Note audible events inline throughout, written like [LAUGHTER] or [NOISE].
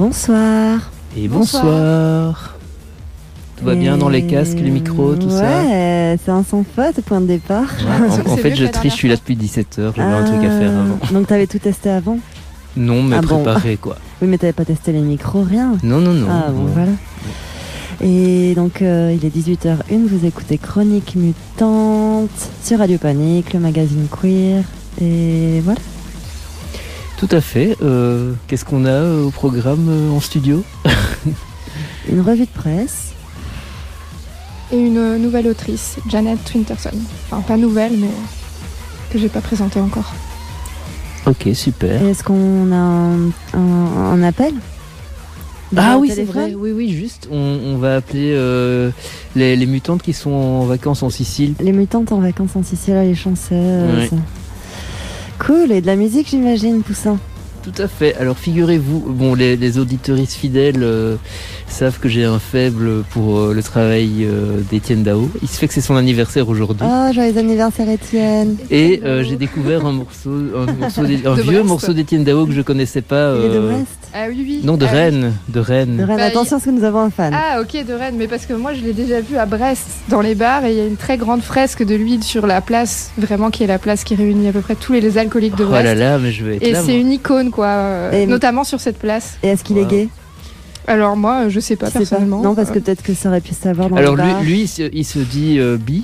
Bonsoir. Et bonsoir. Tout va bien dans les casques, les micros, tout ça Ouais, c'est un sans faute, point de départ. En, [LAUGHS] en fait, je triche, je suis là depuis 17h, j'avais un truc à faire avant. Ah, Donc t'avais tout testé avant Non, mais Ah bon. préparé quoi. [LAUGHS] Oui, mais t'avais pas testé les micros, rien. Non, non, non. ah bon, non. voilà. Et donc euh, il est 18h01, vous écoutez Chronique Mutante sur Radio Panique, le magazine queer. Et voilà. Tout à fait. Euh, Qu'est-ce qu'on a euh, au programme euh, en studio [LAUGHS] Une revue de presse. Et une nouvelle autrice, Janet Twinterson. Enfin, pas nouvelle, mais que j'ai pas présentée encore. Ok, super. Est-ce qu'on a un, un- un appel? Ah oui, c'est vrai. Oui, oui, juste. On, on va appeler euh, les, les mutantes qui sont en vacances en Sicile. Les mutantes en vacances en Sicile, les chanceux. Ouais. Cool, et de la musique j'imagine, Poussin. Tout à fait. Alors figurez-vous, bon, les, les auditeuristes fidèles euh, savent que j'ai un faible pour euh, le travail euh, d'Étienne Dao. Il se fait que c'est son anniversaire aujourd'hui. Oh, joyeux anniversaire Étienne. Et euh, j'ai découvert un morceau, un, morceau un vieux Brest. morceau d'Étienne Dao que je connaissais pas. Il est de Brest. Ah oui, oui. non, de Ah oui. Rennes, de Rennes. De Rennes. Bah, Attention parce que nous avons un fan. Ah ok de Rennes, mais parce que moi je l'ai déjà vu à Brest dans les bars et il y a une très grande fresque de lui sur la place, vraiment qui est la place qui réunit à peu près tous les, les alcooliques de Oh Brest. là là, mais je vais être et c'est une icône quoi, euh, Et- notamment sur cette place. Et est-ce qu'il est gay? Alors moi je sais pas Tu sais pas personnellement. Non, parce que Euh, peut-être que ça aurait pu se savoir dans Alors le lui, bar. il se dit euh, bi.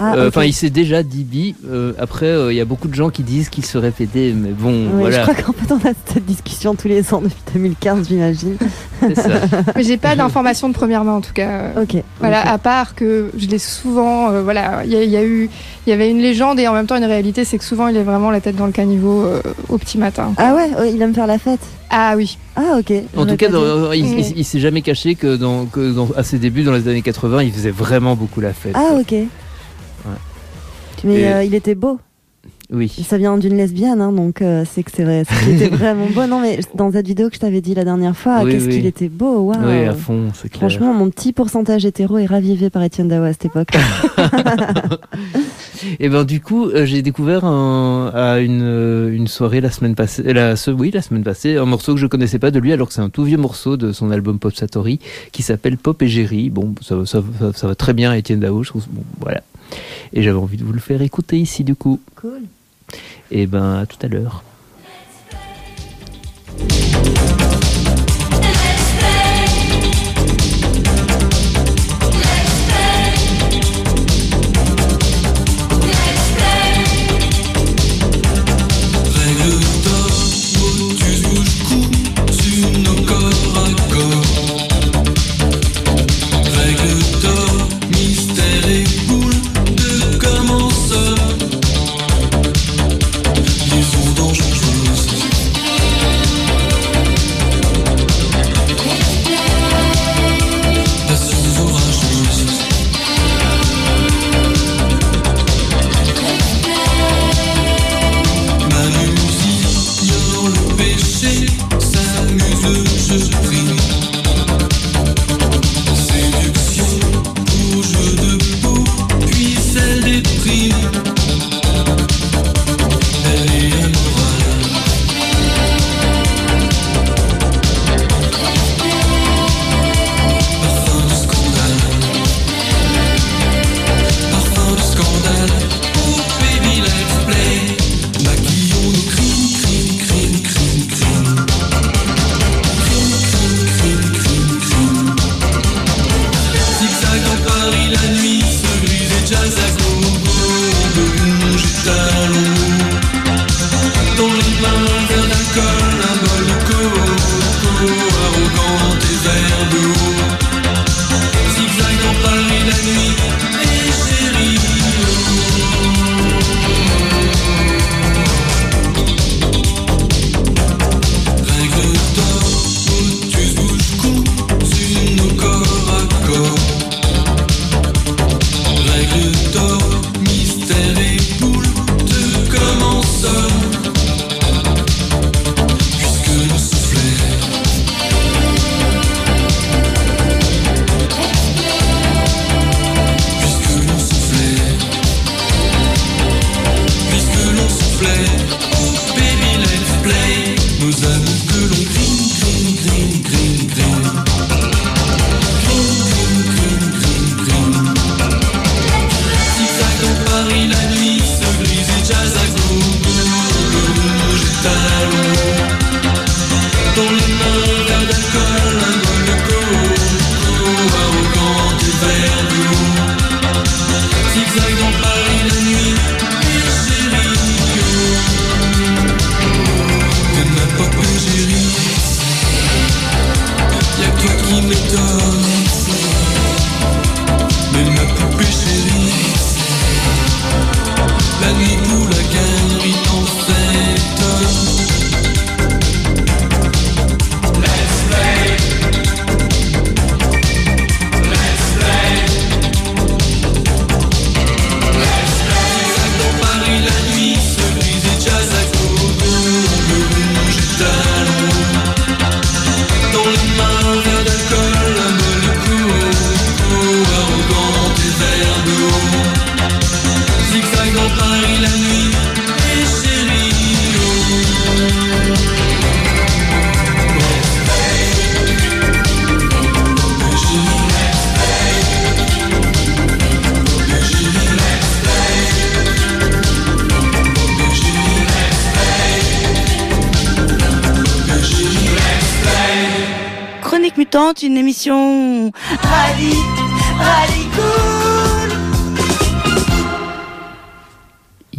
Ah, Euh. Enfin, il s'est déjà dit bi. Euh, après, euh, il y a beaucoup de gens qui disent qu'il serait pédé, mais bon, Oui, voilà, Je crois qu'en fait on a cette discussion tous les ans depuis 2015, j'imagine. c'est ça. [LAUGHS] mais j'ai pas d'informations de première main en tout cas. Ok. Voilà, à part que je l'ai souvent, euh, voilà, il y, a- il y a eu, il y avait une légende et en même temps une réalité, c'est que souvent il est vraiment la tête dans le caniveau euh, au petit matin. Ah ouais, il aime faire la fête. Ah oui, Ah ok. En tout cas, dans- il, Mm. il- il s'est jamais caché que, dans, que dans- à ses débuts, dans les années 80, il faisait vraiment beaucoup la fête. Ah ok. Mais euh, il était beau. Oui. Ça vient d'une lesbienne, hein, donc euh, c'est que c'est vrai. qu'il était [LAUGHS] vraiment beau. Non mais dans cette vidéo que je t'avais dit la dernière fois, Oui, qu'est-ce oui. qu'il était beau. Waouh. Oui, à fond, c'est clair. Franchement, mon petit pourcentage hétéro est ravivé par Étienne Dao à cette époque. [LAUGHS] Et ben du coup, euh, j'ai découvert un- à une, euh, une soirée la semaine passée, la, ce- oui, la semaine passée, un morceau que je connaissais pas de lui, alors que c'est un tout vieux morceau de son album Pop Satori qui s'appelle Pop et Jerry. Bon, ça, va- ça, va- ça va très bien, à Étienne Dao, je trouve. Bon, voilà. Et j'avais envie de vous le faire écouter ici du coup. cool. Et ben à tout à l'heure.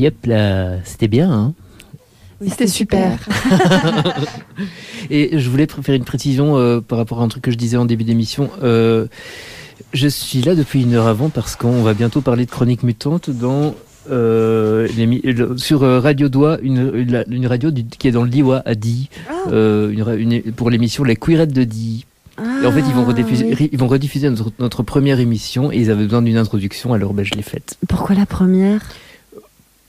Yep, c'était bien. Hein Oui, C'était super. [LAUGHS] Et je voulais faire une précision euh, par rapport à un truc que je disais en début d'émission. Euh, je suis là depuis une heure avant parce qu'on va bientôt parler de Chronique Mutante dans euh, sur Radio Doigt, une, radio du- qui est dans le Liwa à Die, Ah. une pour l'émission Les Queerettes de Die. En fait, ils vont rediffuser, Ah, oui. ils vont rediffuser notre, notre première émission et ils avaient besoin d'une introduction, alors ben, je l'ai faite. Pourquoi la première?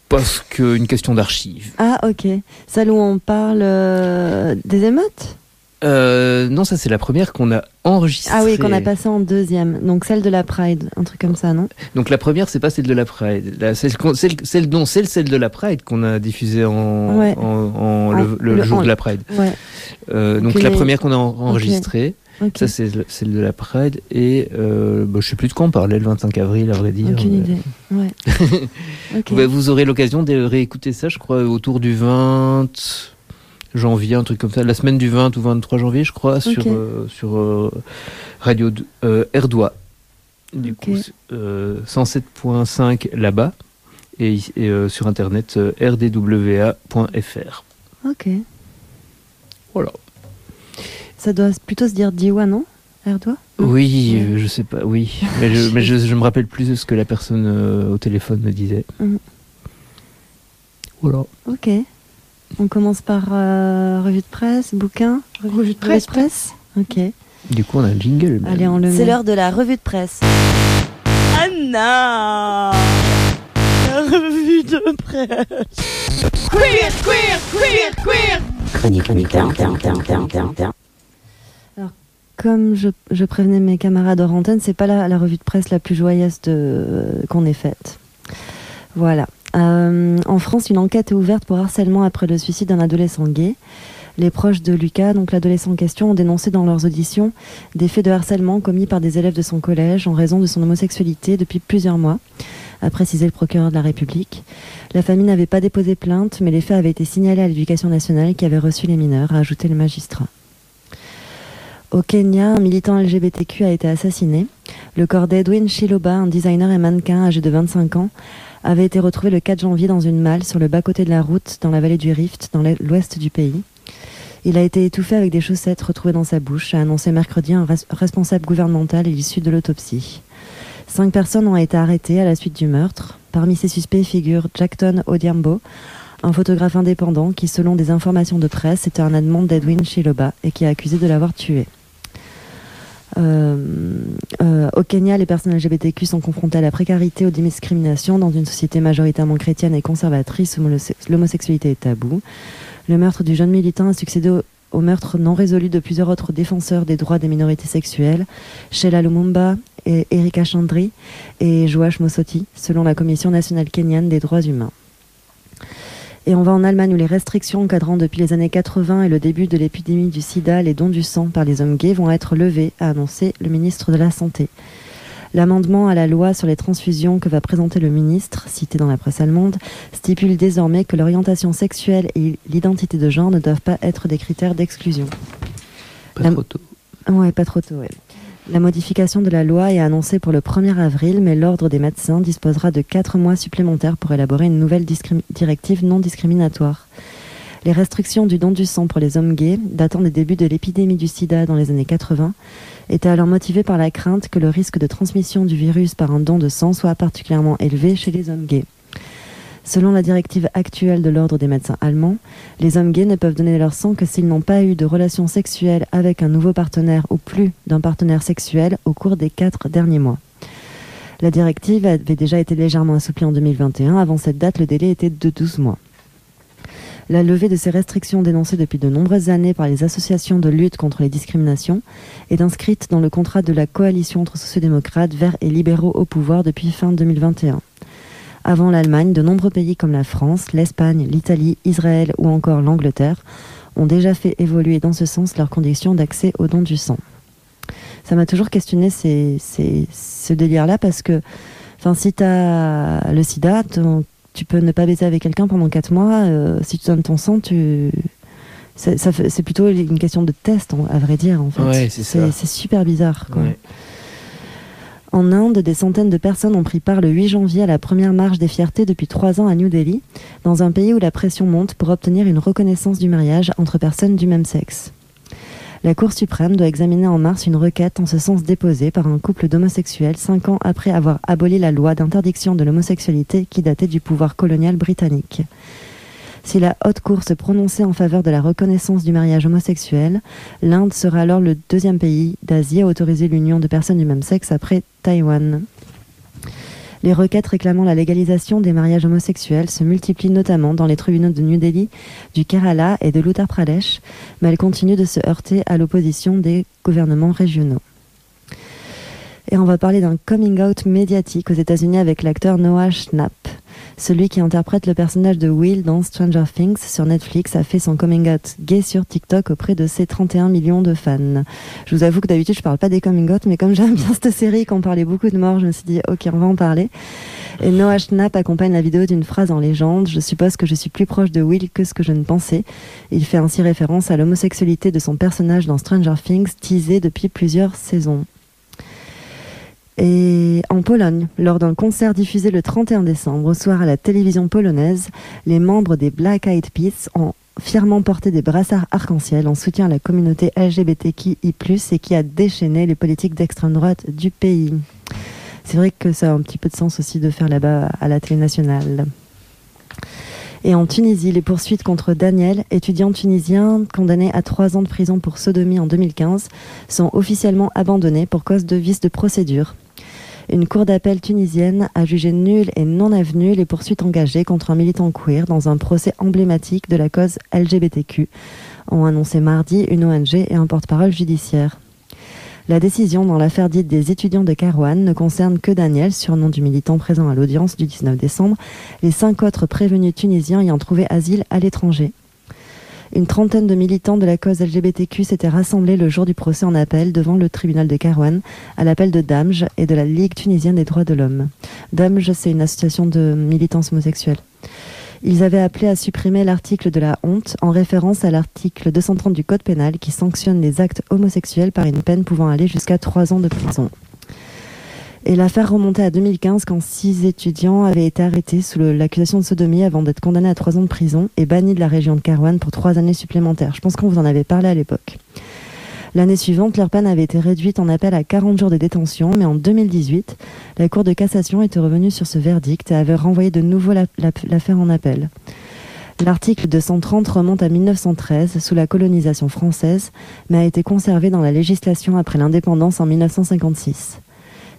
Parce qu'une question d'archives. Ah, ok. Celle où on parle euh, des émeutes? Euh, non, ça c'est la première qu'on a enregistrée. Ah oui, qu'on a passé en deuxième. Donc celle de la Pride, un truc comme ça, non? Donc la première, c'est pas celle de la Pride. La, celle, celle, celle, non, c'est celle de la Pride qu'on a diffusée en, Ouais. en, en- En- le, jour de la Pride. Ouais. Euh, donc la première qu'on a en- enregistrée, Ça c'est le- celle de la Pride. Et euh, bah, je sais plus de quoi on parlait le 25 avril, à vrai dire. Aucune idée. Ouais. [LAUGHS] bah, vous aurez l'occasion de réécouter ça, je crois, autour du 20 janvier, un truc comme ça. La semaine du 20 ou 23 janvier, je crois, sur, euh, sur euh, Radio euh, Erdois. Du coup, euh, 107.5 là-bas. Et, et, sur internet rdwa.fr. Ok. Voilà. Ça doit plutôt se dire Diwa, non Erdois Oui, Ouais. euh, je sais pas, oui. Mais je, mais je, je me rappelle plus de ce que la personne euh, au téléphone me disait. Mhm. Voilà. Ok. On commence par euh, revue de presse, bouquin Revue de presse. presse Ok. Du coup, on a un jingle. même. Allez, on le C'est l'heure de la revue de presse. Non La revue de presse. Queer, queer, queer, queer. Chronique mutante. Comme je, prévenais mes camarades hors antenne, c'est pas la, revue de presse la plus joyeuse de- qu'on ait faite. Voilà. Euh, en France, une enquête est ouverte pour harcèlement après le suicide d'un adolescent gay. Les proches de Lucas, donc l'adolescent en question, ont dénoncé dans leurs auditions des faits de harcèlement commis par des élèves de son collège en raison de son homosexualité depuis plusieurs mois, a précisé le procureur de la République. La famille n'avait pas déposé plainte, mais les faits avaient été signalés à l'éducation nationale qui avait reçu les mineurs, a ajouté le magistrat. Au Kenya, un militant LGBTQ a été assassiné. Le corps d'Edwin Chiloba, un designer et mannequin âgé de 25 ans, avait été retrouvé le 4 janvier dans une malle sur le bas-côté de la route dans la vallée du Rift, dans l'ouest du pays. Il a été étouffé avec des chaussettes retrouvées dans sa bouche, a annoncé mercredi un res- responsable gouvernemental à l'issue de l'autopsie. Cinq personnes ont été arrêtées à la suite du meurtre. Parmi ces suspects figure Jackton Odiambo, un photographe indépendant qui, selon des informations de presse, était un amant d'Edwin Chiloba et qui est accusé de l'avoir tué. Euh, euh, au Kenya, les personnes LGBTQ sont confrontées à la précarité, aux discriminations dans une société majoritairement chrétienne et conservatrice où l'homose- l'homosexualité est tabou. Le meurtre du jeune militant a succédé au, meurtre non résolu de plusieurs autres défenseurs des droits des minorités sexuelles, Sheila Lumumba, et Erika Chandri et Joash Mosoti, selon la Commission nationale kenyane des droits humains. Et on va en Allemagne où les restrictions encadrant depuis les années 80 et le début de l'épidémie du sida les dons du sang par les hommes gays vont être levés, a annoncé le ministre de la Santé. L'amendement à la loi sur les transfusions que va présenter le ministre, cité dans la presse allemande, stipule désormais que l'orientation sexuelle et l'identité de genre ne doivent pas être des critères d'exclusion. Pas La- trop tôt. Ouais, pas trop tôt. La modification de la loi est annoncée pour le 1er avril, mais l'Ordre des médecins disposera de 4 mois supplémentaires pour élaborer une nouvelle directive non discriminatoire. Les restrictions du don du sang pour les hommes gays, datant des débuts de l'épidémie du sida dans les années 80, étaient alors motivées par la crainte que le risque de transmission du virus par un don de sang soit particulièrement élevé chez les hommes gays. Selon la directive actuelle de l'Ordre des médecins allemands, les hommes gays ne peuvent donner leur sang que s'ils n'ont pas eu de relations sexuelles avec un nouveau partenaire ou plus d'un partenaire sexuel au cours des quatre derniers mois. La directive avait déjà été légèrement assouplie en 2021. Avant cette date, le délai était de 12 mois. La levée de ces restrictions dénoncées depuis de nombreuses années par les associations de lutte contre les discriminations est inscrite dans le contrat de la coalition entre sociodémocrates, verts et libéraux au pouvoir depuis fin 2021. Avant l'Allemagne, de nombreux pays comme la France, l'Espagne, l'Italie, Israël ou encore l'Angleterre ont déjà fait évoluer dans ce sens leurs conditions d'accès au don du sang. Ça m'a toujours questionné ces- ces- ce délire-là parce que enfin, si tu as le sida, tu peux ne pas baiser avec quelqu'un pendant 4 mois. euh, si tu donnes ton sang, tu... c'est plutôt une question de test, à vrai dire. En fait. Ouais, c'est super bizarre. Quoi. Ouais. En Inde, des centaines de personnes ont pris part le 8 janvier à la première marche des fiertés depuis trois ans à New Delhi, dans un pays où la pression monte pour obtenir une reconnaissance du mariage entre personnes du même sexe. La Cour suprême doit examiner en mars une requête en ce sens déposée par un couple d'homosexuels cinq ans après avoir aboli la loi d'interdiction de l'homosexualité qui datait du pouvoir colonial britannique. Si la Haute Cour se prononçait en faveur de la reconnaissance du mariage homosexuel, l'Inde sera alors le deuxième pays d'Asie à autoriser l'union de personnes du même sexe après Taïwan. Les requêtes réclamant la légalisation des mariages homosexuels se multiplient notamment dans les tribunaux de New Delhi, du Kerala et de l'Uttar Pradesh, mais elles continuent de se heurter à l'opposition des gouvernements régionaux. Et on va parler d'un coming out médiatique aux États-Unis avec l'acteur Noah Schnapp. Celui qui interprète le personnage de Will dans Stranger Things sur Netflix a fait son coming out gay sur TikTok auprès de ses 31 millions de fans. Je vous avoue que d'habitude je parle pas des coming out, mais comme j'aime bien cette série, qu'on parlait beaucoup de morts, je me suis dit ok on va en parler. Et Noah Schnapp accompagne la vidéo d'une phrase en légende. Je suppose que je suis plus proche de Will que ce que je ne pensais. Il fait ainsi référence à l'homosexualité de son personnage dans Stranger Things, teasé depuis plusieurs saisons. Et en Pologne, lors d'un concert diffusé le 31 décembre au soir à la télévision polonaise, les membres des Black Eyed Peas ont fièrement porté des brassards arc-en-ciel en soutien à la communauté LGBTQI+, et qui a déchaîné les politiques d'extrême droite du pays. C'est vrai que ça a un petit peu de sens aussi de faire là-bas à la télé nationale. Et en Tunisie, les poursuites contre Daniel, étudiant tunisien condamné à trois ans de prison pour sodomie en 2015, sont officiellement abandonnées pour cause de vice de procédure. Une cour d'appel tunisienne a jugé nulles et non avenues les poursuites engagées contre un militant queer dans un procès emblématique de la cause LGBTQ, ont annoncé mardi une ONG et un porte-parole judiciaire. La décision dans l'affaire dite des étudiants de Carouane ne concerne que Daniel, surnom du militant présent à l'audience du 19 décembre, les cinq autres prévenus tunisiens ayant trouvé asile à l'étranger. Une trentaine de militants de la cause LGBTQ s'étaient rassemblés le jour du procès en appel devant le tribunal de Carouane à l'appel de Damj et de la Ligue tunisienne des droits de l'homme. Damj, c'est une association de militants homosexuels. Ils avaient appelé à supprimer l'article de la honte en référence à l'article 230 du Code pénal qui sanctionne les actes homosexuels par une peine pouvant aller jusqu'à trois ans de prison. Et l'affaire remontait à 2015 quand six étudiants avaient été arrêtés sous l'accusation de sodomie avant d'être condamnés à trois ans de prison et bannis de la région de Carouane pour trois années supplémentaires. Je pense qu'on vous en avait parlé à l'époque. L'année suivante, leur peine avait été réduite en appel à 40 jours de détention, mais en 2018, la Cour de cassation était revenue sur ce verdict et avait renvoyé de nouveau la- la- l'affaire en appel. L'article 230 remonte à 1913 sous la colonisation française, mais a été conservé dans la législation après l'indépendance en 1956.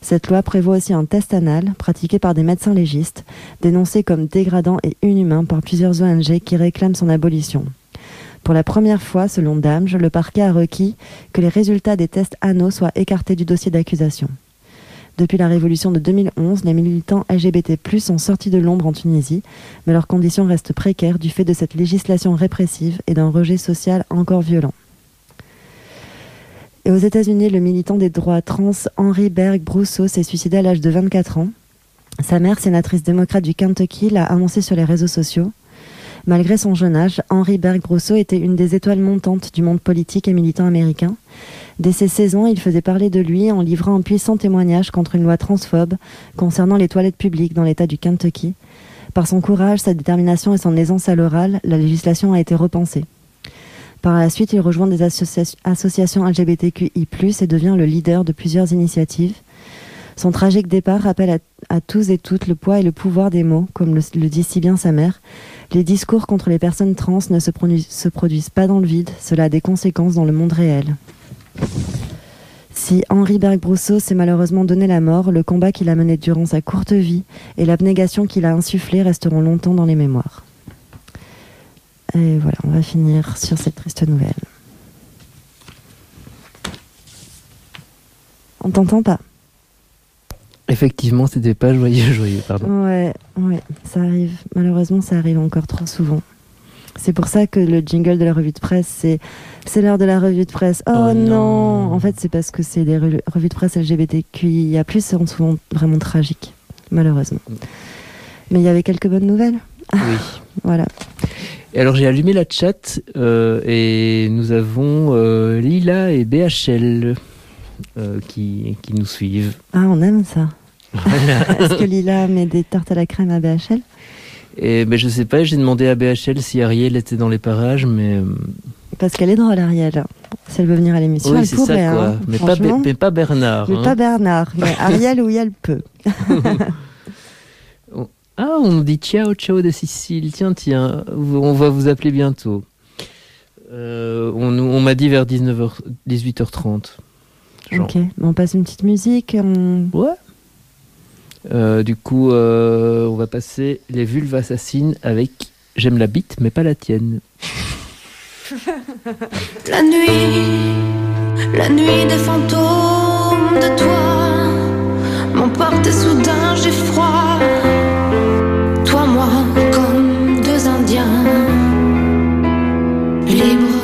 Cette loi prévoit aussi un test anal pratiqué par des médecins légistes, dénoncé comme dégradant et inhumain par plusieurs ONG qui réclament son abolition. Pour la première fois, selon Damge, le parquet a requis que les résultats des tests anaux soient écartés du dossier d'accusation. Depuis la révolution de 2011, les militants LGBT+ sont sortis de l'ombre en Tunisie, mais leurs conditions restent précaires du fait de cette législation répressive et d'un rejet social encore violent. Et aux États-Unis, le militant des droits trans Henry Berg Brousseau s'est suicidé à l'âge de 24 ans. Sa mère, sénatrice démocrate du Kentucky, l'a annoncé sur les réseaux sociaux. Malgré son jeune âge, Henry Berg Brousseau était une des étoiles montantes du monde politique et militant américain. Dès ses 16 ans, il faisait parler de lui en livrant un puissant témoignage contre une loi transphobe concernant les toilettes publiques dans l'État du Kentucky. Par son courage, sa détermination et son aisance à l'oral, la législation a été repensée. Par la suite, il rejoint des associa- associations LGBTQI+, et devient le leader de plusieurs initiatives. Son tragique départ rappelle à, tous et toutes le poids et le pouvoir des mots, comme le, le dit si bien sa mère. Les discours contre les personnes trans ne se, produisent- se produisent pas dans le vide, cela a des conséquences dans le monde réel. Si Henri Berg-Brousseau s'est malheureusement donné la mort, le combat qu'il a mené durant sa courte vie et l'abnégation qu'il a insufflée resteront longtemps dans les mémoires. Et voilà, on va finir sur cette triste nouvelle. On t'entend pas Effectivement, c'était pas joyeux, joyeux, pardon. Ouais, ouais, ça arrive. Malheureusement, ça arrive encore trop souvent. C'est pour ça que le jingle de la revue de presse, c'est c'est l'heure de la revue de presse. Oh, Oh non. non. En fait, c'est parce que c'est des re- revues de presse LGBTQIA+, sont souvent vraiment tragiques, malheureusement. Mais il y avait quelques bonnes nouvelles. Oui. [LAUGHS] Voilà. Et alors j'ai allumé la chat euh, et nous avons euh, Lila et BHL euh, qui, qui nous suivent. Ah, on aime ça. Voilà. [LAUGHS] Est-ce que Lila met des tartes à la crème à BHL Et ben, je sais pas, j'ai demandé à BHL si Ariel était dans les parages, mais. Parce qu'elle est drôle, Ariel. Si elle veut venir à l'émission, oui, elle pourrait. ça quoi. hein, mais, pas, mais pas Bernard. Mais hein. pas Bernard. Mais [LAUGHS] Ariel, oui, elle peut. [LAUGHS] Ah, on nous dit ciao, ciao de Sicile. Tiens, tiens, on va vous appeler bientôt. Euh, on m'a dit vers 19h, 18h30. Genre. Ok, on passe une petite musique. on- Ouais. Euh, du coup, euh, on va passer les vulves assassines avec J'aime la bite, mais pas la tienne. [LAUGHS] La nuit, la nuit des fantômes de toi m'emporte et soudain j'ai froid. Moi, comme deux Indiens, libres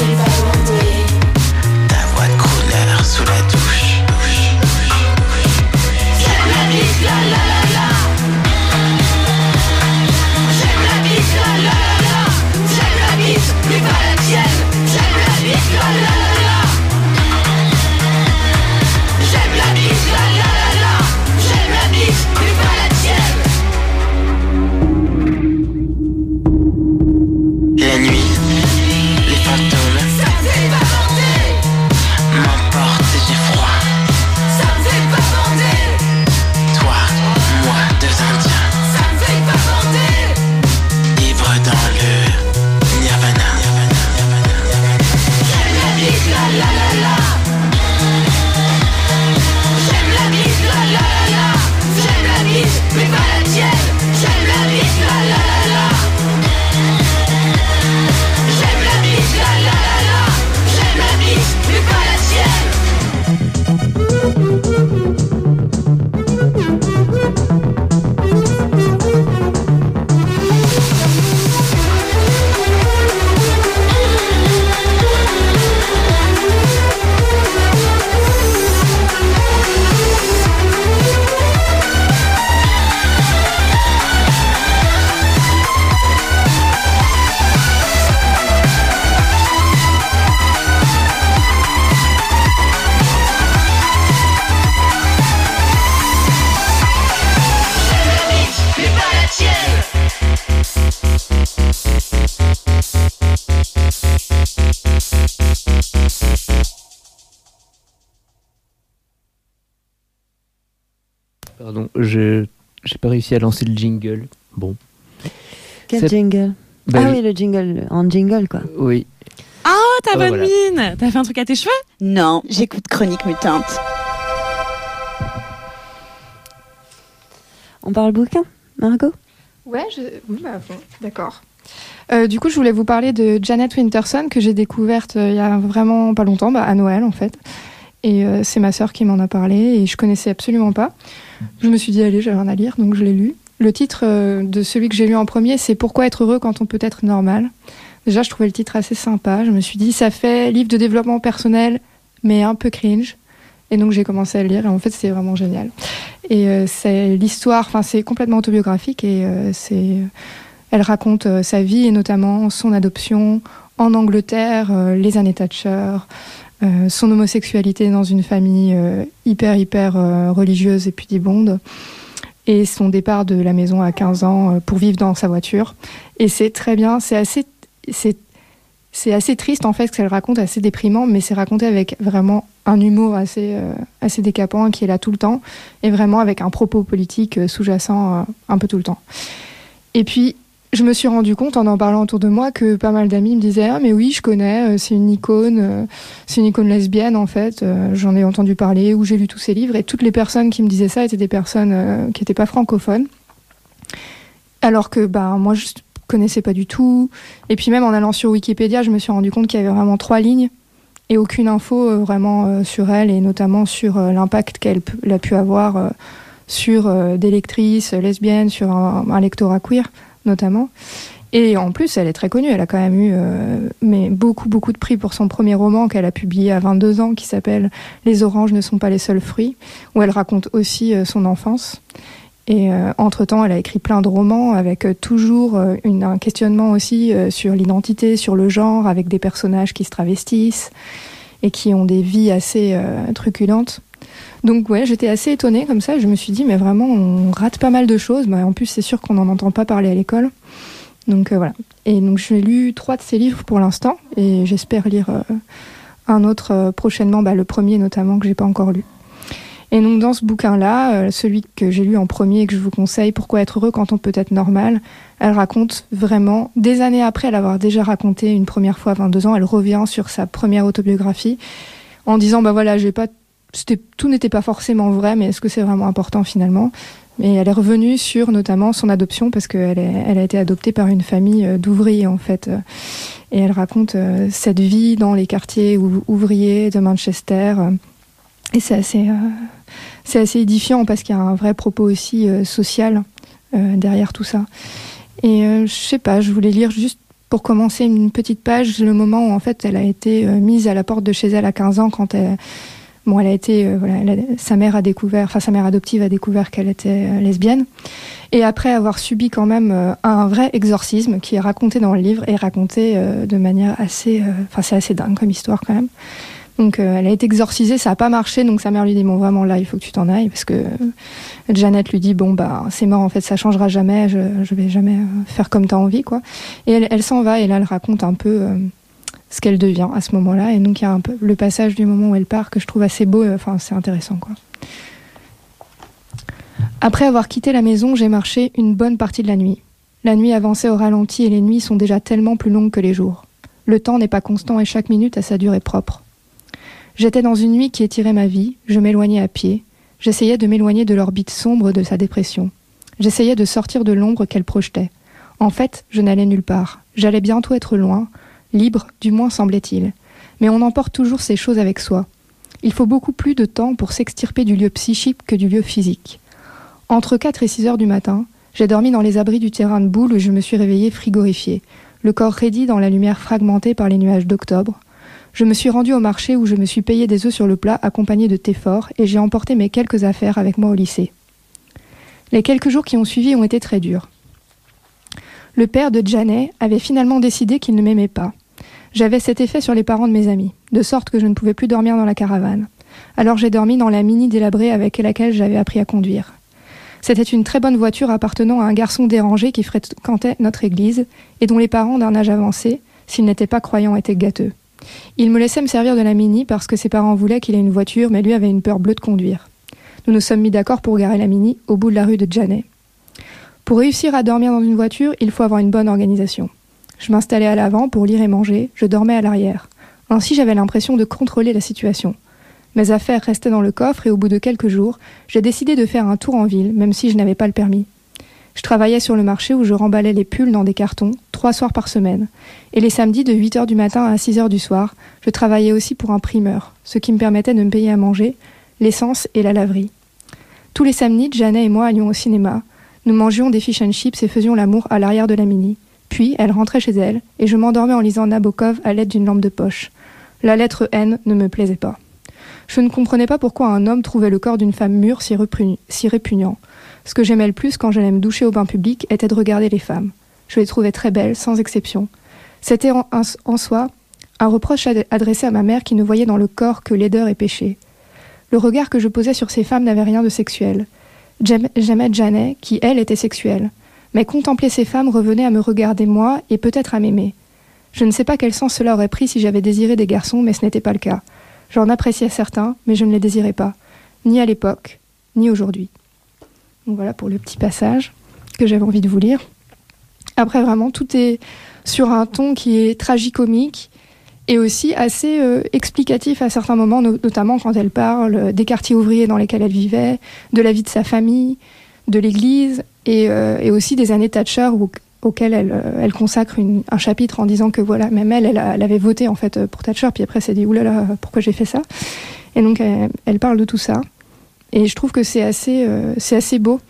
ça me Pardon, je j'ai pas réussi à lancer le jingle. Bon. Quel jingle? Ben, Ah oui, le jingle, en jingle quoi. Oui. Oh, ta Oh, bonne voilà. mine T'as fait un truc à tes cheveux? Non, j'écoute Chronique Mutante. On parle bouquin, Margot? Ouais, je... oui, bah, bon, d'accord. Euh, du coup, je voulais vous parler de Janet Winterson que j'ai découverte euh, il y a vraiment pas longtemps, bah, à Noël en fait. Et euh, c'est ma sœur qui m'en a parlé et je connaissais absolument pas. Je me suis dit, allez, j'ai rien à lire, donc je l'ai lu. Le titre euh, de celui que j'ai lu en premier, c'est Pourquoi être heureux quand on peut être normal. Déjà, je trouvais le titre assez sympa. Je me suis dit, ça fait livre de développement personnel, mais un peu cringe. Et donc, j'ai commencé à le lire et en fait, c'est vraiment génial. Et euh, c'est l'histoire, enfin, c'est complètement autobiographique et euh, c'est. Elle raconte sa vie et notamment son adoption en Angleterre, les années Thatcher, son homosexualité dans une famille euh, hyper, hyper euh, religieuse et pudibonde, et son départ de la maison à 15 ans euh, pour vivre dans sa voiture. Et c'est très bien, c'est assez, c'est, c'est assez triste en fait ce qu'elle raconte, assez déprimant, mais c'est raconté avec vraiment un humour assez, euh, assez décapant qui est là tout le temps, et vraiment avec un propos politique euh, sous-jacent euh, un peu tout le temps. Et puis, je me suis rendu compte en en parlant autour de moi que pas mal d'amis me disaient ah mais oui je connais euh, c'est une icône euh, c'est une icône lesbienne en fait euh, j'en ai entendu parler ou j'ai lu tous ses livres. Et toutes les personnes qui me disaient ça étaient des personnes qui n'étaient pas francophones. Alors que bah moi je connaissais pas du tout. Et puis même en allant sur Wikipédia je me suis rendu compte qu'il y avait vraiment trois lignes et aucune info vraiment sur elle et notamment sur l'impact qu'elle a pu avoir sur des lectrices lesbiennes sur un, un lectorat queer notamment. Et en plus, elle est très connue. Elle a quand même eu euh, mais beaucoup, beaucoup de prix pour son premier roman qu'elle a publié à 22 ans, qui s'appelle Les oranges ne sont pas les seuls fruits, où elle raconte aussi euh, son enfance. Et euh, entre-temps, elle a écrit plein de romans avec toujours une- un questionnement aussi sur l'identité, sur le genre, avec des personnages qui se travestissent et qui ont des vies assez truculentes. Donc ouais, j'étais assez étonnée comme ça. Je me suis dit, mais vraiment, on rate pas mal de choses. Bah, en plus, c'est sûr qu'on n'en entend pas parler à l'école. Donc euh, voilà. Et donc j'ai lu trois de ses livres pour l'instant, et j'espère lire euh, un autre euh, prochainement, bah, le premier notamment que j'ai pas encore lu. Et donc dans ce bouquin-là, celui que j'ai lu en premier et que je vous conseille, Pourquoi être heureux quand on peut être normal, elle raconte vraiment, des années après l'avoir déjà raconté une première fois à 22 ans, elle revient sur sa première autobiographie en disant, bah voilà, j'ai pas tout n'était pas forcément vrai, mais est-ce que c'est vraiment important finalement? Mais elle est revenue sur notamment son adoption parce qu'elle a été adoptée par une famille euh, d'ouvriers en fait, et elle raconte euh, cette vie dans les quartiers ou- ouvriers de Manchester. euh, Et c'est assez, c'est assez édifiant parce qu'il y a un vrai propos aussi social derrière tout ça. Et je sais pas, je voulais lire juste pour commencer une petite page le moment où en fait elle a été mise à la porte de chez elle à 15 ans quand elle, Elle a été, euh, sa mère a découvert, adoptive a découvert qu'elle était euh, lesbienne. Et après avoir subi quand même euh, un vrai exorcisme qui est raconté dans le livre et raconté de manière assez, enfin c'est assez dingue comme histoire quand même. Donc elle a été exorcisée, ça a pas marché, donc sa mère lui dit bon vraiment là il faut que tu t'en ailles parce que Janet lui dit bon bah c'est mort en fait ça changera jamais, je, je vais jamais faire comme t'as envie quoi. Et elle, elle s'en va et là elle raconte un peu ce qu'elle devient à ce moment-là. Et donc il y a un peu le passage du moment où elle part que je trouve assez beau. euh, Enfin, c'est intéressant, quoi. Après avoir quitté la maison, j'ai marché une bonne partie de la nuit. La nuit avançait au ralenti et les nuits sont déjà tellement plus longues que les jours. Le temps n'est pas constant et chaque minute a sa durée propre. J'étais dans une nuit qui étirait ma vie, je m'éloignais à pied, j'essayais de m'éloigner de l'orbite sombre de sa dépression. J'essayais de sortir de l'ombre qu'elle projetait. En fait, je n'allais nulle part. J'allais bientôt être loin, libre, du moins semblait-il. Mais on emporte toujours ces choses avec soi. Il faut beaucoup plus de temps pour s'extirper du lieu psychique que du lieu physique. Entre 4 et 6 heures du matin, j'ai dormi dans les abris du terrain de boule où je me suis réveillé frigorifié, le corps raidi dans la lumière fragmentée par les nuages d'octobre. Je me suis rendu au marché où je me suis payé des œufs sur le plat accompagné de thé fort et j'ai emporté mes quelques affaires avec moi au lycée. Les quelques jours qui ont suivi ont été très durs. Le père de Janet avait finalement décidé qu'il ne m'aimait pas. J'avais cet effet sur les parents de mes amis, de sorte que je ne pouvais plus dormir dans la caravane. Alors j'ai dormi dans la mini délabrée avec laquelle j'avais appris à conduire. C'était une très bonne voiture appartenant à un garçon dérangé qui fréquentait notre église et dont les parents d'un âge avancé, s'ils n'étaient pas croyants, étaient gâteux. Il me laissait me servir de la mini parce que ses parents voulaient qu'il ait une voiture, mais lui avait une peur bleue de conduire. Nous nous sommes mis d'accord pour garer la Mini au bout de la rue de Janet. Pour réussir à dormir dans une voiture, il faut avoir une bonne organisation. Je m'installais à l'avant pour lire et manger, je dormais à l'arrière. Ainsi j'avais l'impression de contrôler la situation. Mes affaires restaient dans le coffre et au bout de quelques jours, j'ai décidé de faire un tour en ville, même si je n'avais pas le permis. Je travaillais sur le marché où je remballais les pulls dans des cartons, trois soirs par semaine. Et les samedis de 8h du matin à 6h du soir, je travaillais aussi pour un primeur, ce qui me permettait de me payer à manger, l'essence et la laverie. Tous les samedis, Janet et moi allions au cinéma. Nous mangions des fish and chips et faisions l'amour à l'arrière de la mini. Puis, elle rentrait chez elle, et je m'endormais en lisant Nabokov à l'aide d'une lampe de poche. La lettre N ne me plaisait pas. Je ne comprenais pas pourquoi un homme trouvait le corps d'une femme mûre si, répugnant. Ce que j'aimais le plus quand j'allais me doucher au bain public était de regarder les femmes. Je les trouvais très belles, sans exception. C'était en, soi un reproche ad- adressé à ma mère qui ne voyait dans le corps que laideur et péché. Le regard que je posais sur ces femmes n'avait rien de sexuel. J'aim- J'aimais Janet, qui, elle, était sexuelle. Mais contempler ces femmes revenait à me regarder moi et peut-être à m'aimer. Je ne sais pas quel sens cela aurait pris si j'avais désiré des garçons, mais ce n'était pas le cas. J'en appréciais certains, mais je ne les désirais pas, ni à l'époque, ni aujourd'hui. Donc voilà pour le petit passage que j'avais envie de vous lire. Après, vraiment, tout est sur un ton qui est tragicomique et aussi assez euh, explicatif à certains moments, no- notamment quand elle parle des quartiers ouvriers dans lesquels elle vivait, de la vie de sa famille, de l'église et, euh, et aussi des années Thatcher où- auxquelles elle, euh, elle consacre un chapitre en disant que voilà, même elle, elle, a- elle avait voté en fait euh, pour Thatcher, puis après s'est dit oulala, pourquoi j'ai fait ça? Et donc elle, parle de tout ça. Et je trouve que c'est assez, assez beau.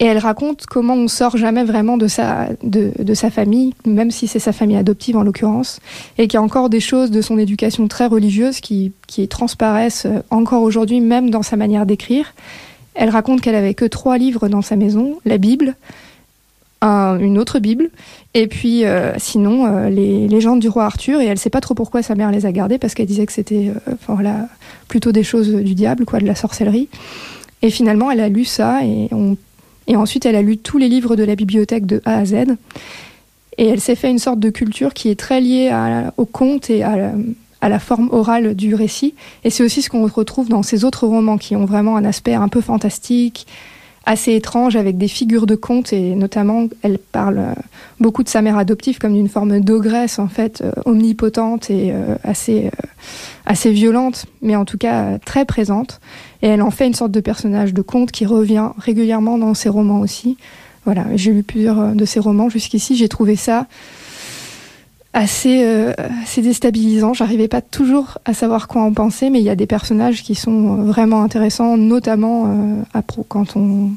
Et elle raconte comment on sort jamais vraiment de sa, de, sa famille, même si c'est sa famille adoptive en l'occurrence, et qu'il y a encore des choses de son éducation très religieuse qui, qui transparaissent encore aujourd'hui, même dans sa manière d'écrire. Elle raconte qu'elle avait que trois livres dans sa maison, la Bible, un- une autre Bible, et puis euh, sinon euh, les légendes du roi Arthur, et elle sait pas trop pourquoi sa mère les a gardées, parce qu'elle disait que c'était euh, plutôt des choses du diable, quoi, de la sorcellerie. Et finalement, elle a lu ça, et, ensuite elle a lu tous les livres de la bibliothèque de A à Z. Et elle s'est fait une sorte de culture qui est très liée au conte et à à la forme orale du récit. Et c'est aussi ce qu'on retrouve dans ses autres romans qui ont vraiment un aspect un peu fantastique, assez étrange, avec des figures de conte. Et notamment, elle parle euh, beaucoup de sa mère adoptive comme d'une forme d'ogresse, en fait, euh, omnipotente et euh, assez, assez violente, mais en tout cas très présente. Et elle en fait une sorte de personnage de conte qui revient régulièrement dans ses romans aussi. Voilà, j'ai lu plusieurs de ses romans jusqu'ici. J'ai trouvé ça assez, euh, assez déstabilisant. J'arrivais pas toujours à savoir quoi en penser, mais il y a des personnages qui sont euh, vraiment intéressants, notamment euh, quand on,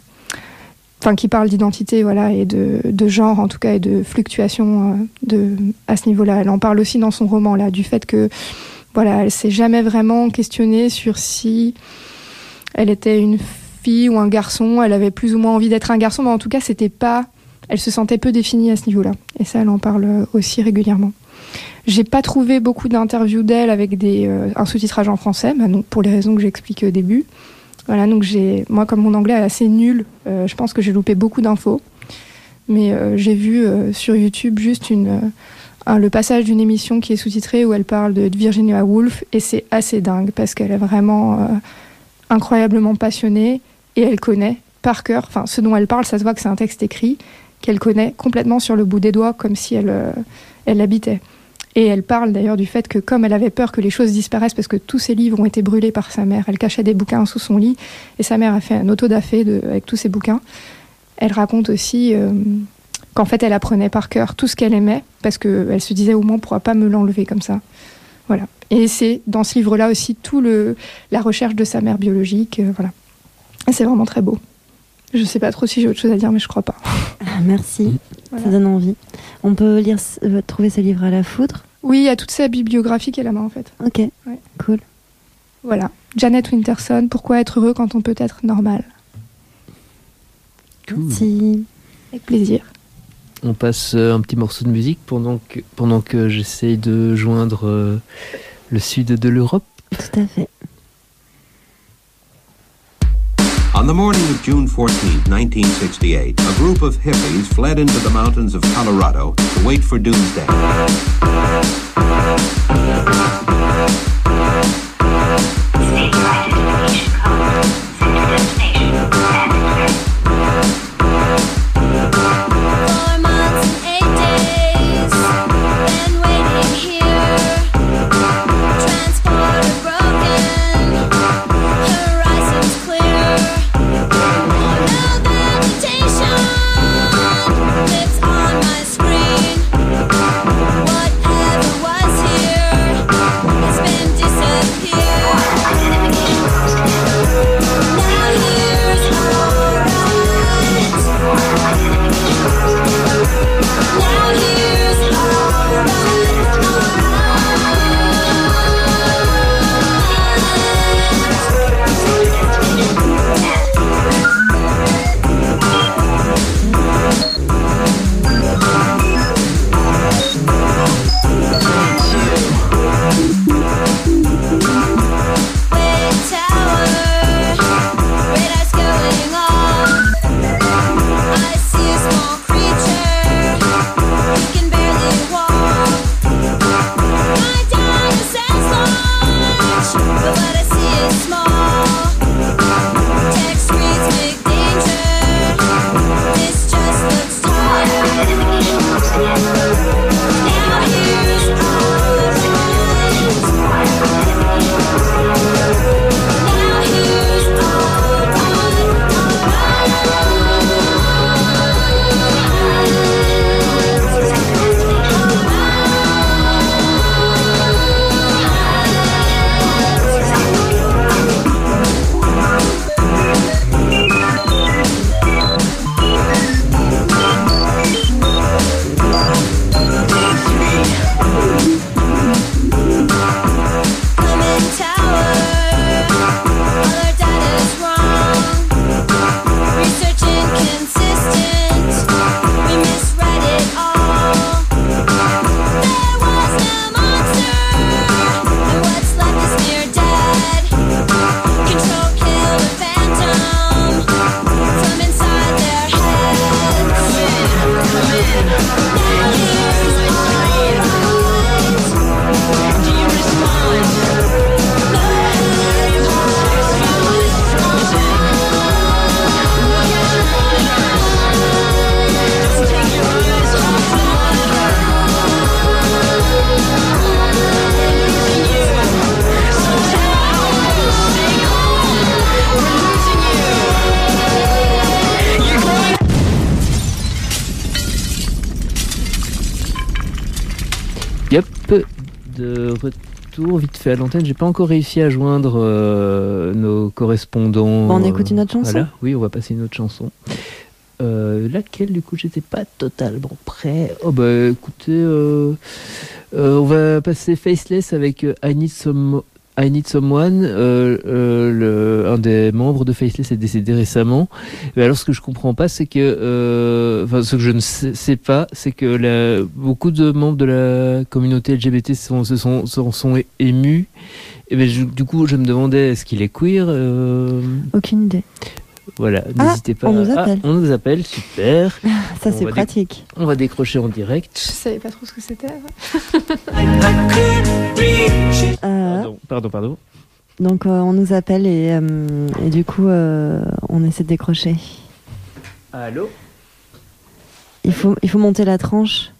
enfin, qui parlent d'identité, voilà, et de, de genre en tout cas, et de fluctuation euh, de à ce niveau-là. Elle en parle aussi dans son roman là, du fait que, voilà, elle s'est jamais vraiment questionnée sur si elle était une fille ou un garçon. Elle avait plus ou moins envie d'être un garçon, mais en tout cas, c'était pas elle se sentait peu définie à ce niveau-là. Et ça, elle en parle aussi régulièrement. J'ai pas trouvé beaucoup d'interviews d'elle avec des, euh, un sous-titrage en français, bah, donc pour les raisons que j'ai expliquées au début. Voilà, donc j'ai, moi, comme mon anglais est assez nul, euh, je pense que j'ai loupé beaucoup d'infos. Mais euh, j'ai vu euh, sur YouTube juste une, euh, un- le passage d'une émission qui est sous-titrée où elle parle de, Virginia Woolf et c'est assez dingue parce qu'elle est vraiment euh, incroyablement passionnée et elle connaît par cœur, enfin ce dont elle parle, ça se voit que c'est un texte écrit qu'elle connaît complètement sur le bout des doigts comme si elle, euh, elle l'habitait. Et elle parle d'ailleurs du fait que comme elle avait peur que les choses disparaissent parce que tous ses livres ont été brûlés par sa mère, elle cachait des bouquins sous son lit et sa mère a fait un autodafé de, avec tous ses bouquins. Elle raconte aussi euh, qu'en fait elle apprenait par cœur tout ce qu'elle aimait parce qu'elle se disait au moins on ne pourra pas me l'enlever comme ça. Voilà. Et c'est dans ce livre-là aussi tout le la recherche de sa mère biologique. euh, voilà. C'est vraiment très beau. Je sais pas trop si j'ai autre chose à dire, mais je crois pas. [LAUGHS] Merci, Voilà. ça donne envie. On peut lire, euh, trouver ce livre à la foudre Oui, il y a toute sa bibliographie qui est là-bas en fait. Ok, Ouais. cool. Voilà. Janet Winterson, pourquoi être heureux quand on peut être normal? Merci. Avec plaisir. On passe euh, un petit morceau de musique pendant que, pendant que j'essaye de joindre euh, le sud de l'Europe. Tout à fait. On the morning of June 14, 1968, a group of hippies fled into the mountains of Colorado to wait for doomsday. State de retour vite fait à l'antenne. J'ai pas encore réussi à joindre euh, nos correspondants. Bon, on écoute une autre chanson voilà. Oui, on va passer une autre chanson. Euh, laquelle du coup j'étais pas totalement prêt. Oh bah écoutez, euh, on va passer Faceless avec Need Some I Need Someone. Euh, euh, le, un des membres de Faceless est décédé récemment. Mais alors ce que je comprends pas, c'est que, euh, enfin ce que je ne sais, pas, c'est que la, beaucoup de membres de la communauté LGBT sont, se sont, sont, émus. Et je- du coup, je me demandais, est-ce qu'il est queer euh, Aucune idée. Voilà, Ah, n'hésitez pas. on nous Ah, appelle. on nous appelle, super. [LAUGHS] Ça, On c'est pratique. On va décrocher en direct. Je savais pas trop ce que c'était. [LAUGHS] Euh, Pardon, pardon, pardon. donc, euh, on nous appelle et, euh, et du coup, euh, on essaie de décrocher. Allô? Il faut, il faut monter la tranche.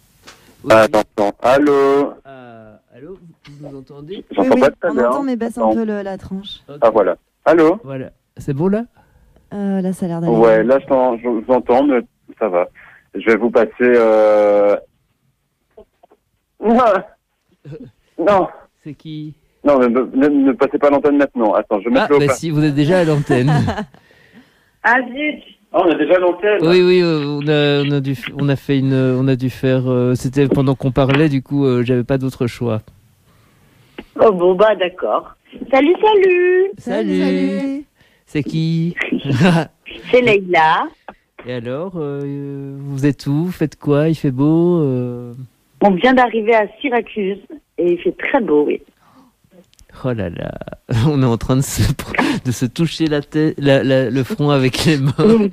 Attention, allô? Euh, Allô, vous nous entendez? J'entends oui, pas oui, très on bien. entend, mais baisse un peu le- la tranche. Ah voilà. Allô? Voilà. C'est bon là? Euh, là, ça a l'air d'aller. Ouais, là je t'en- je vous entends, mais ça va. Je vais vous passer... Euh... [LAUGHS] Non, non, C'est qui non ne, ne, ne passez pas l'antenne maintenant. Attends, je vais Ah, mettre le bah haut-parleur. si, vous êtes déjà à l'antenne. [LAUGHS] Ah zut Ah, on a déjà l'antenne oui, oui, euh, on a, on a dû, on a fait une, on a dû faire. euh, C'était pendant qu'on parlait, du coup, euh, j'avais pas d'autre choix. Oh bon bah d'accord. Salut, salut Salut. C'est qui [LAUGHS] C'est Leïla. Et alors, euh, vous êtes où? Vous Faites quoi? Il fait beau euh, On vient d'arriver à Syracuse et il fait très beau, oui. Oh là là, [LAUGHS] on est en train de se, de se toucher la tête, la, la- le front avec les mains. [LAUGHS]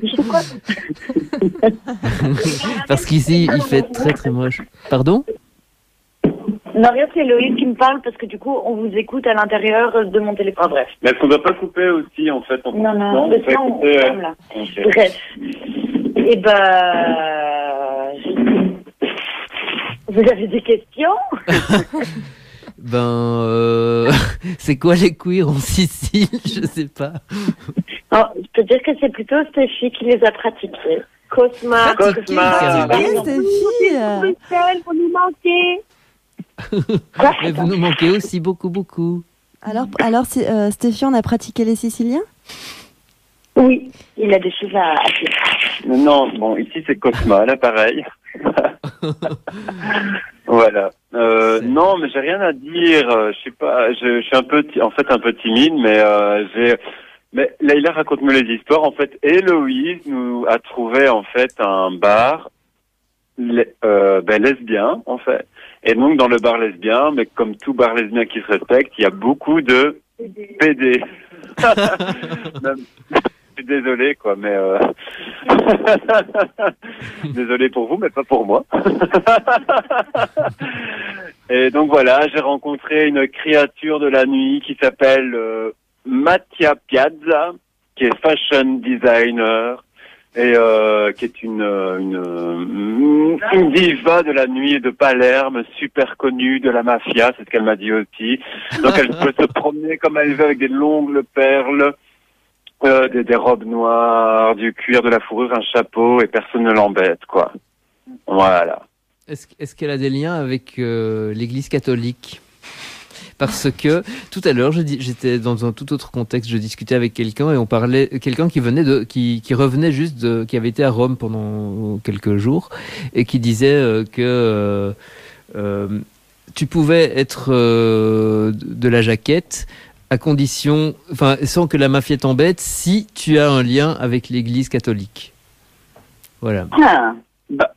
Parce qu'ici, il fait très très moche. Pardon? Non, rien, c'est Loïs qui me parle parce que du coup, on vous écoute à l'intérieur de mon téléphone. Bref. Mais est-ce qu'on doit pas couper aussi, en fait en Non, non, on mais peut ça, on ferme, là. Bref. Et ben... Vous avez des questions? [LAUGHS] Ben, euh, [LAUGHS] c'est quoi les queers en Sicile? Je sais pas. Non, Je peux dire que c'est plutôt Stéphie qui les a pratiqués. Cosma. Cosma. Stéphie Bruxelles, vous nous manquez. Mais vous nous manquez aussi beaucoup, beaucoup. Alors, alors si- euh, Stéphie, on a pratiqué les Siciliens? Oui, il a des choses à. Non, bon, ici c'est Cosma, là pareil. [LAUGHS] voilà. Euh, non, mais j'ai rien à dire. euh, Je sais pas. Je, je suis un peu, en fait, un peu timide, mais euh, j'ai. Mais Leïla raconte-moi les histoires. En fait, Héloïse nous a trouvé en fait un bar le- euh, ben, lesbien, en fait. Et donc dans le bar lesbien, mais comme tout bar lesbien qui se respecte, il y a beaucoup de PD. [LAUGHS] Désolé, quoi, mais euh... [LAUGHS] désolé pour vous, mais pas pour moi. [LAUGHS] Et donc voilà, j'ai rencontré une créature de la nuit qui s'appelle euh, Mattia Piazza, qui est fashion designer et euh, qui est une, euh, une, euh, une diva de la nuit de Palerme, super connue de la mafia, c'est ce qu'elle m'a dit aussi. Donc elle peut se promener comme elle veut avec des longues perles, euh, des, des robes noires, du cuir, de la fourrure, un chapeau et personne ne l'embête, quoi. Voilà. Est-ce est-ce qu'elle a des liens avec euh, l'Église catholique? Parce que tout à l'heure, j'étais dans un tout autre contexte. Je discutais avec quelqu'un et on parlait quelqu'un qui venait de, qui, revenait juste de, qui avait été à Rome pendant quelques jours et qui disait euh, que euh, euh, tu pouvais être de la jaquette à condition, enfin, sans que la mafia t'embête, si tu as un lien avec l'Église catholique. Voilà. Ah. Bah,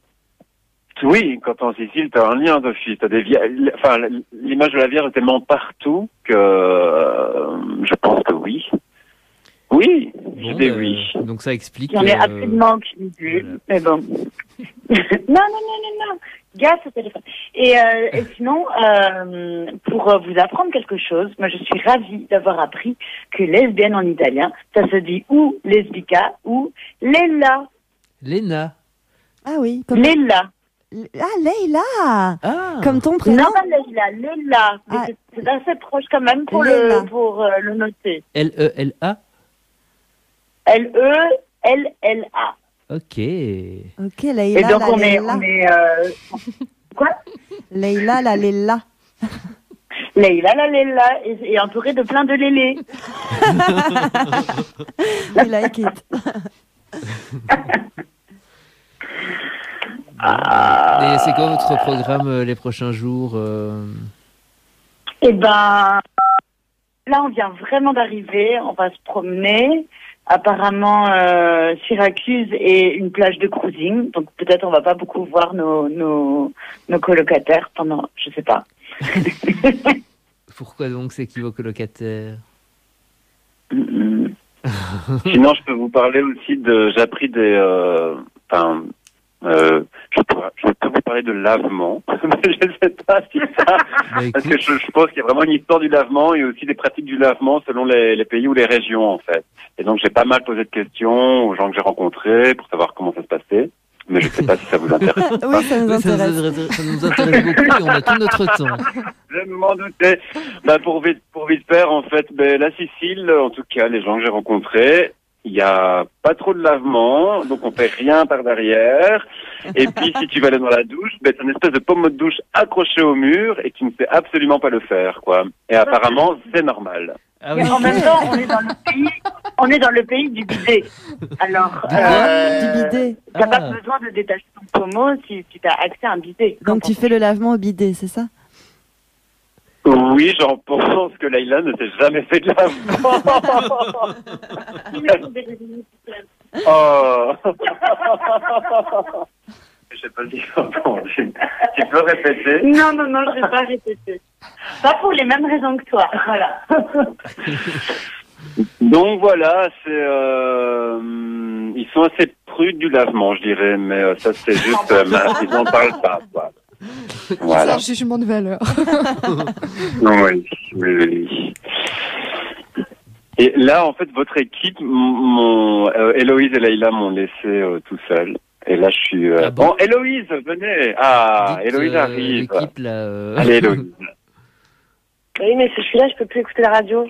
oui, quand en Sicile, t'as un lien d'office. T'as des vie- enfin, l'image de la Vierge est tellement partout que euh, je pense que oui. Oui, je dis euh, oui. Donc ça explique. J'en ai euh, absolument aucune idée, mais bon. [LAUGHS] non, non, non, non, non. Gars, au téléphone. Et, euh, et sinon, euh, pour vous apprendre quelque chose, moi je suis ravie d'avoir appris que lesbienne en italien, ça se dit ou lesbica ou lella. Léna. Ah oui. Comme... Lella. Ah, Leïla Ah. Comme ton prénom Non, pas Leila, Lella. Mais Ah. c'est- assez proche quand même pour, Leila. le, pour euh, le noter. L-E-L-A L-E-L-L-A. Ok. Ok, Leïla. Et donc la on est, Leïla. on est euh, quoi? Leïla, la Leila. Leïla, la Leila, et, et entourée de plein de lélés. [LAUGHS] We like it. [LAUGHS] Et c'est quoi votre programme euh, les prochains jours euh Eh ben, là, on vient vraiment d'arriver. On va se promener. Apparemment, euh, Syracuse est une plage de cruising. Donc, peut-être on va pas beaucoup voir nos, nos, nos colocataires pendant, je sais pas. [LAUGHS] Pourquoi donc c'est qui vos colocataires? [LAUGHS] Sinon, je peux vous parler aussi de. J'ai appris des. euh, Enfin, euh, je, pourrais- je peux vous parler de lavement. [LAUGHS] Mais je ne sais pas si ça. Parce que je, je pense qu'il y a vraiment une histoire du lavement et aussi des pratiques du lavement selon les, les pays ou les régions, en fait. Et donc, j'ai pas mal posé de questions aux gens que j'ai rencontrés pour savoir comment ça se passait. Mais je ne sais pas si ça vous intéresse. [LAUGHS] Oui, ça nous intéresse. ça nous intéresse beaucoup et on a tout notre temps. Je m'en doutais. Bah, pour vite, pour vite faire, en fait, ben, la Sicile, en tout cas, les gens que j'ai rencontrés, il y a pas trop de lavement, donc on fait rien par derrière. Et puis, si tu vas aller dans la douche, ben, c'est une espèce de pommeau de douche accroché au mur et tu ne sais absolument pas le faire, quoi. Et apparemment, c'est normal. Mais en même temps, on est dans le pays, on est dans le pays du bidet. Alors, euh, bidet. t'as pas Ah. besoin de détacher ton pommeau si, si t'as accès à un bidet. Donc tu fais le lavement au bidet, c'est ça? Oui, j'en pense que Laïla ne s'est jamais fait de lavement. [LAUGHS] oh. Je sais pas si j'entends. Tu tu peux répéter Non, non, non, je vais pas répéter. Pas pour les mêmes raisons que toi, voilà. [LAUGHS] Donc voilà, c'est euh, ils sont assez prudes du lavement, je dirais, mais euh, ça c'est juste euh, ils n'en parlent pas. Quoi. C'est Voilà. un jugement de valeur. [LAUGHS] Oui, oui, oui. Et là, en fait, votre équipe, mon euh, Héloïse et Leïla m'ont laissé euh, tout seul. Et là, je suis. euh, bon, Héloïse, venez. Ah, Dites, Héloïse euh, arrive. là, euh. [LAUGHS] Allez, Héloïse. Oui, mais si je suis là, je peux plus écouter la radio.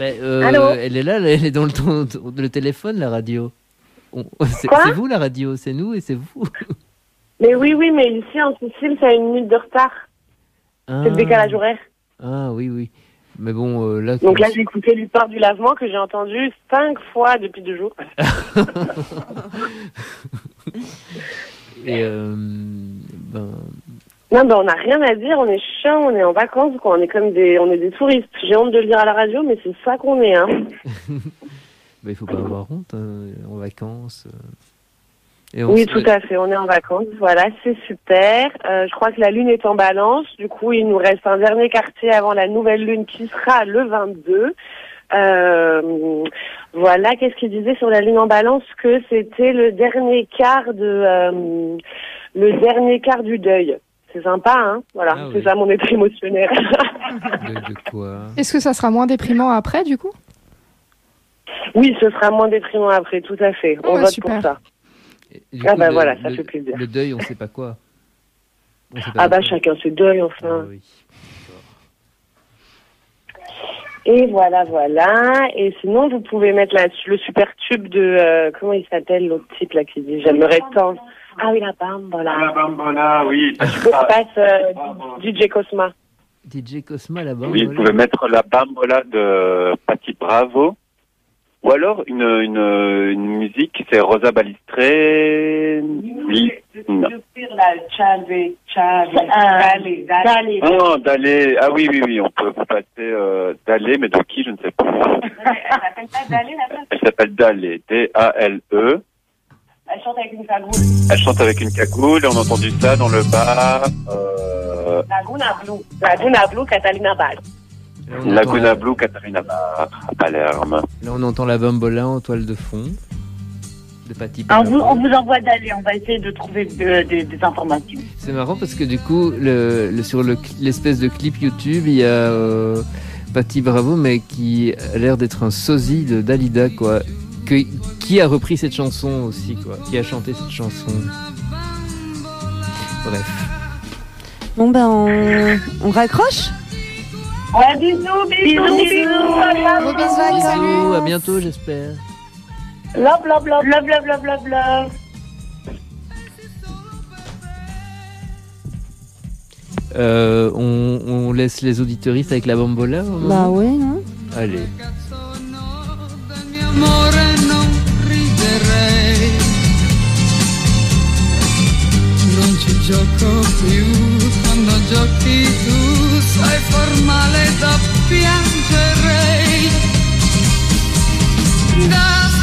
Euh, Allô elle est là, elle est dans le, ton- le téléphone, la radio. [LAUGHS] C'est vous la radio, c'est nous et c'est vous. Mais oui, oui, mais ici en Sicile, ça a une minute de retard. C'est le décalage horaire. Ah oui, oui. Mais bon, euh, là. Donc là, j'ai écouté l'histoire du lavement que j'ai entendu cinq fois depuis deux jours. [LAUGHS] Et euh, ben, Non, ben on n'a rien à dire, on est chiant, on est en vacances, quoi. On est comme des, on est des touristes. J'ai honte de le dire à la radio, mais c'est ça qu'on est, hein. [LAUGHS] ben, il faut pas avoir honte, hein, en vacances. euh. Et on Oui, se- tout à fait. On est en vacances. Voilà, c'est super. Euh, je crois que la lune est en balance. Du coup, il nous reste un dernier quartier avant la nouvelle lune qui sera le 22. Euh, voilà, qu'est-ce qu'il disait sur la lune en balance Que c'était le dernier quart de euh, le dernier quart du deuil. C'est sympa, hein Voilà, Ah c'est oui. ça mon état émotionnel. [LAUGHS] De, de quoi? Est-ce que ça sera moins déprimant après, du coup? Oui, ce sera moins déprimant après, tout à fait. On Ah ouais, vote super. pour ça. Du Ah coup, bah le- voilà, ça le- fait plaisir. Le deuil, on sait pas quoi. Sait pas Ah bah quoi. chacun ses deuils, enfin. Ah oui. Et voilà, voilà. Et sinon, vous pouvez mettre la, le super tube de... euh, comment il s'appelle l'autre type là qui dit J'aimerais tant... Ah oui, la bambola. La bambola, oui. Je passe euh, DJ Cosma. DJ Cosma là-bas. Oui, vous pouvez mettre la bambola de Patti Bravo. Ou alors une, une, une musique, c'est Rosa Balistré. Oui. Non. D'aller. Ah oui, oui, oui, on peut vous passer euh, d'aller, mais de qui, je ne sais pas. Elle s'appelle pas Dale, la meuf. Elle s'appelle Dalé, D-A-L-E. Elle chante avec une cagoule. Elle chante avec une cagoule et on a entendu ça dans le bar. Euh, Laguna Blue. Laguna Blue, Catalina Ball. On Laguna la- Blue, Catarina Bar, à Palerme. Là, on entend la bambola en toile de fond. De Patti On Bravo. vous, on vous envoie Dale, on va essayer de trouver de- de- des informations. C'est marrant parce que du coup, le, le- sur le l'espèce de clip YouTube, il y a euh, Patti Bravo, mais qui a l'air d'être un sosie de Dalida, quoi. Que, qui a repris cette chanson aussi, quoi. Qui a chanté cette chanson. Bref. Bon ben on, on raccroche? Ouais, bisous, bisous, bisous, bisous. Bisous, à bientôt, j'espère. Love, love, love, love, love, love, love, love. Euh, on, on laisse les auditeuristes avec la bambola Bah oui, non Allez. Non ci gioco più quando giochi tu, sei formale da piangerei. Da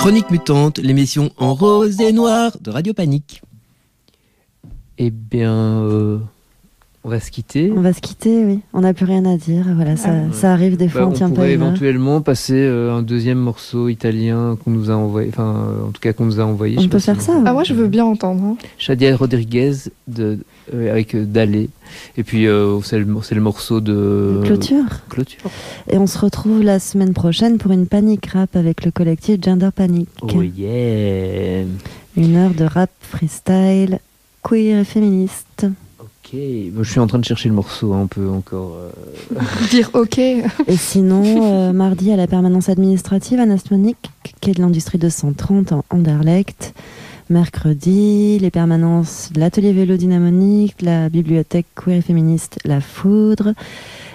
Chronique mutante, l'émission en rose et noir de Radio Panique. Eh bien, euh, on va se quitter. On va se quitter, oui. On n'a plus rien à dire. Voilà, ça, ça arrive des fois, Bah, on tient pas pourrait une heure. éventuellement passer euh, un deuxième morceau italien qu'on nous a envoyé, enfin, euh, en tout cas qu'on nous a envoyé. On peut faire si- ça. Ah, moi, je veux bien entendre. hein. Shadia Rodriguez de, avec euh, Dalé. Et puis euh, c'est le, morceau de Clôture. Clôture. Et on se retrouve la semaine prochaine pour une panique rap avec le collectif Gender Panic. Oh yeah. Une heure de rap freestyle, queer et féministe. Ok, Bon, je suis en train de chercher le morceau, hein, on peut encore. euh, [LAUGHS] Dire ok. Et sinon, euh, mardi à la permanence administrative à Nastmonic, qui est de l'industrie de 130 en Anderlecht. Mercredi, les permanences de l'atelier vélo dynamonique, de la bibliothèque queer et féministe La Foudre,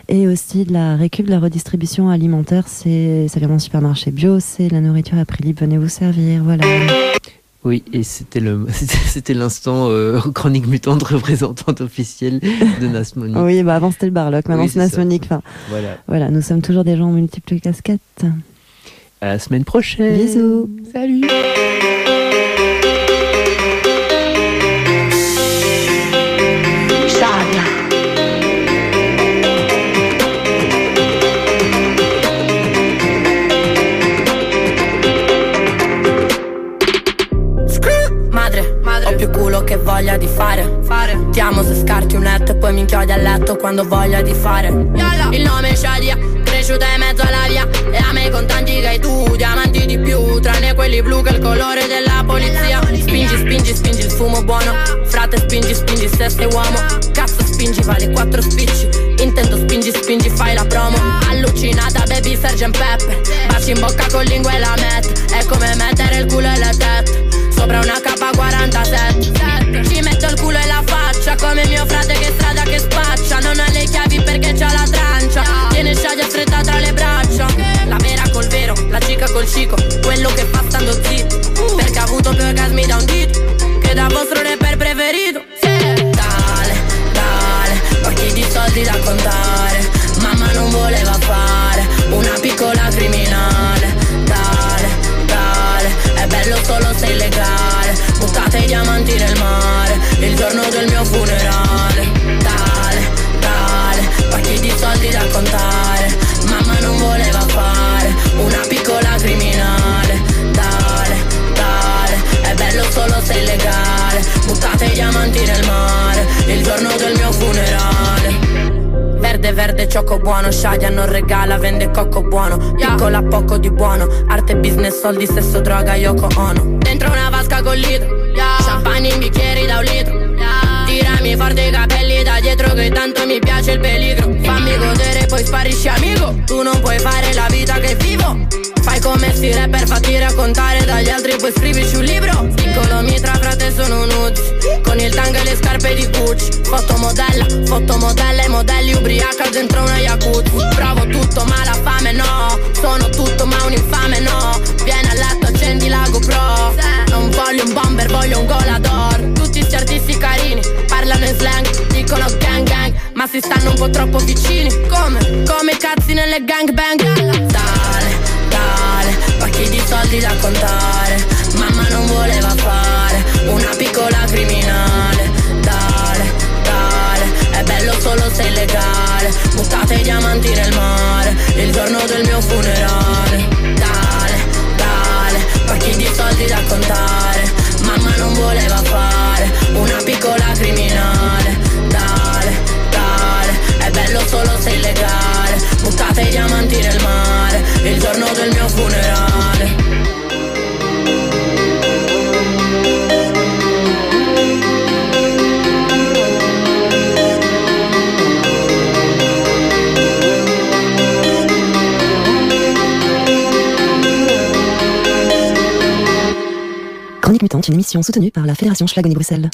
et aussi de la récup de la redistribution alimentaire. C'est, ça vient d'un supermarché bio, c'est la nourriture à prix libre, venez vous servir, voilà. Oui, et c'était le, c'était [LAUGHS] c'était l'instant euh, chronique mutante représentante officielle de Nasmoni. [LAUGHS] Oui, bah avant c'était le Barlock, maintenant Oui, c'est. Nastmonic. Enfin, Voilà. voilà, nous sommes toujours des gens en multiples casquettes. À la semaine prochaine. Bisous. Salut. Se scarti un letto e poi mi inchiodi a letto quando voglia di fare. Il nome è Shadia, cresciuta in mezzo alla via. E a me contanti che hai tu, diamanti di più. Tranne quelli blu che è il colore della polizia. Spingi, spingi, spingi il fumo buono. Frate, spingi, spingi se sei uomo. Cazzo, spingi, vale quattro spicci. Intento, spingi, spingi, fai la promo. Allucinata, baby, Sgt. Pepper. Baci in bocca con lingua e la met. È come mettere il culo e le tette. Sopra una K47 Ci metto il culo e la faccia Come mio frate che strada che spaccia. Non ha le chiavi perché c'ha la trancia. Tiene sciaglia stretta tra le braccia. La vera col vero, la cica col cico Quello che fa stando zitto. Perché ha avuto più orgasmi da un dito. Che da vostro rapper preferito. Dale, dale Occhi di soldi da contare. Mamma non voleva fare Una piccola se illegale. Buttate i diamanti nel mare Il giorno del mio funerale. Dale, dale Occhi di soldi da contare. Mamma non voleva fare Una piccola criminale. Dale, dale È bello solo se illegale. Buttate i diamanti nel mare Il giorno del mio funerale Verde verde ciocco buono. Shadia non regala vende cocco buono. Piccola poco di buono. Arte business soldi sesso droga Yoko Ono. Dentro una vasca con litro. Champagne in bicchieri da un litro. Tirami forte i capelli da dietro che tanto mi piace il peligro. Fammi godere poi sparisci amico. Tu non puoi fare la vita che vivo Come sti rapper fatti raccontare dagli altri poi scrivici un libro. Piccolo mitra frate sono nudes Con il tanga e le scarpe di Gucci. Fotomodella, fotomodella e modelli ubriaca dentro una jacuzzi. Provo tutto ma la fame no. Sono tutto ma un infame no. Vieni a letto accendi la GoPro. Non voglio un bomber voglio un golador. Tutti sti artisti carini Parlano in slang Dicono gang gang Ma si stanno un po' troppo vicini. Come? Come i cazzi nelle gangbang Dale, dale Pacchi di soldi da contare? Mamma non voleva fare Una piccola criminale. Dale, dale È bello solo se illegale Buttate i diamanti nel mare Il giorno del mio funerale. Dale, dale Pacchi di soldi da contare? Mamma non voleva fare Una piccola criminale. Dale, bello solo se illegale Buttate i diamanti nel mare Il giorno del mio funerale Chronique Mutante, une émission soutenue par la Fédération Schlagon Bruxelles.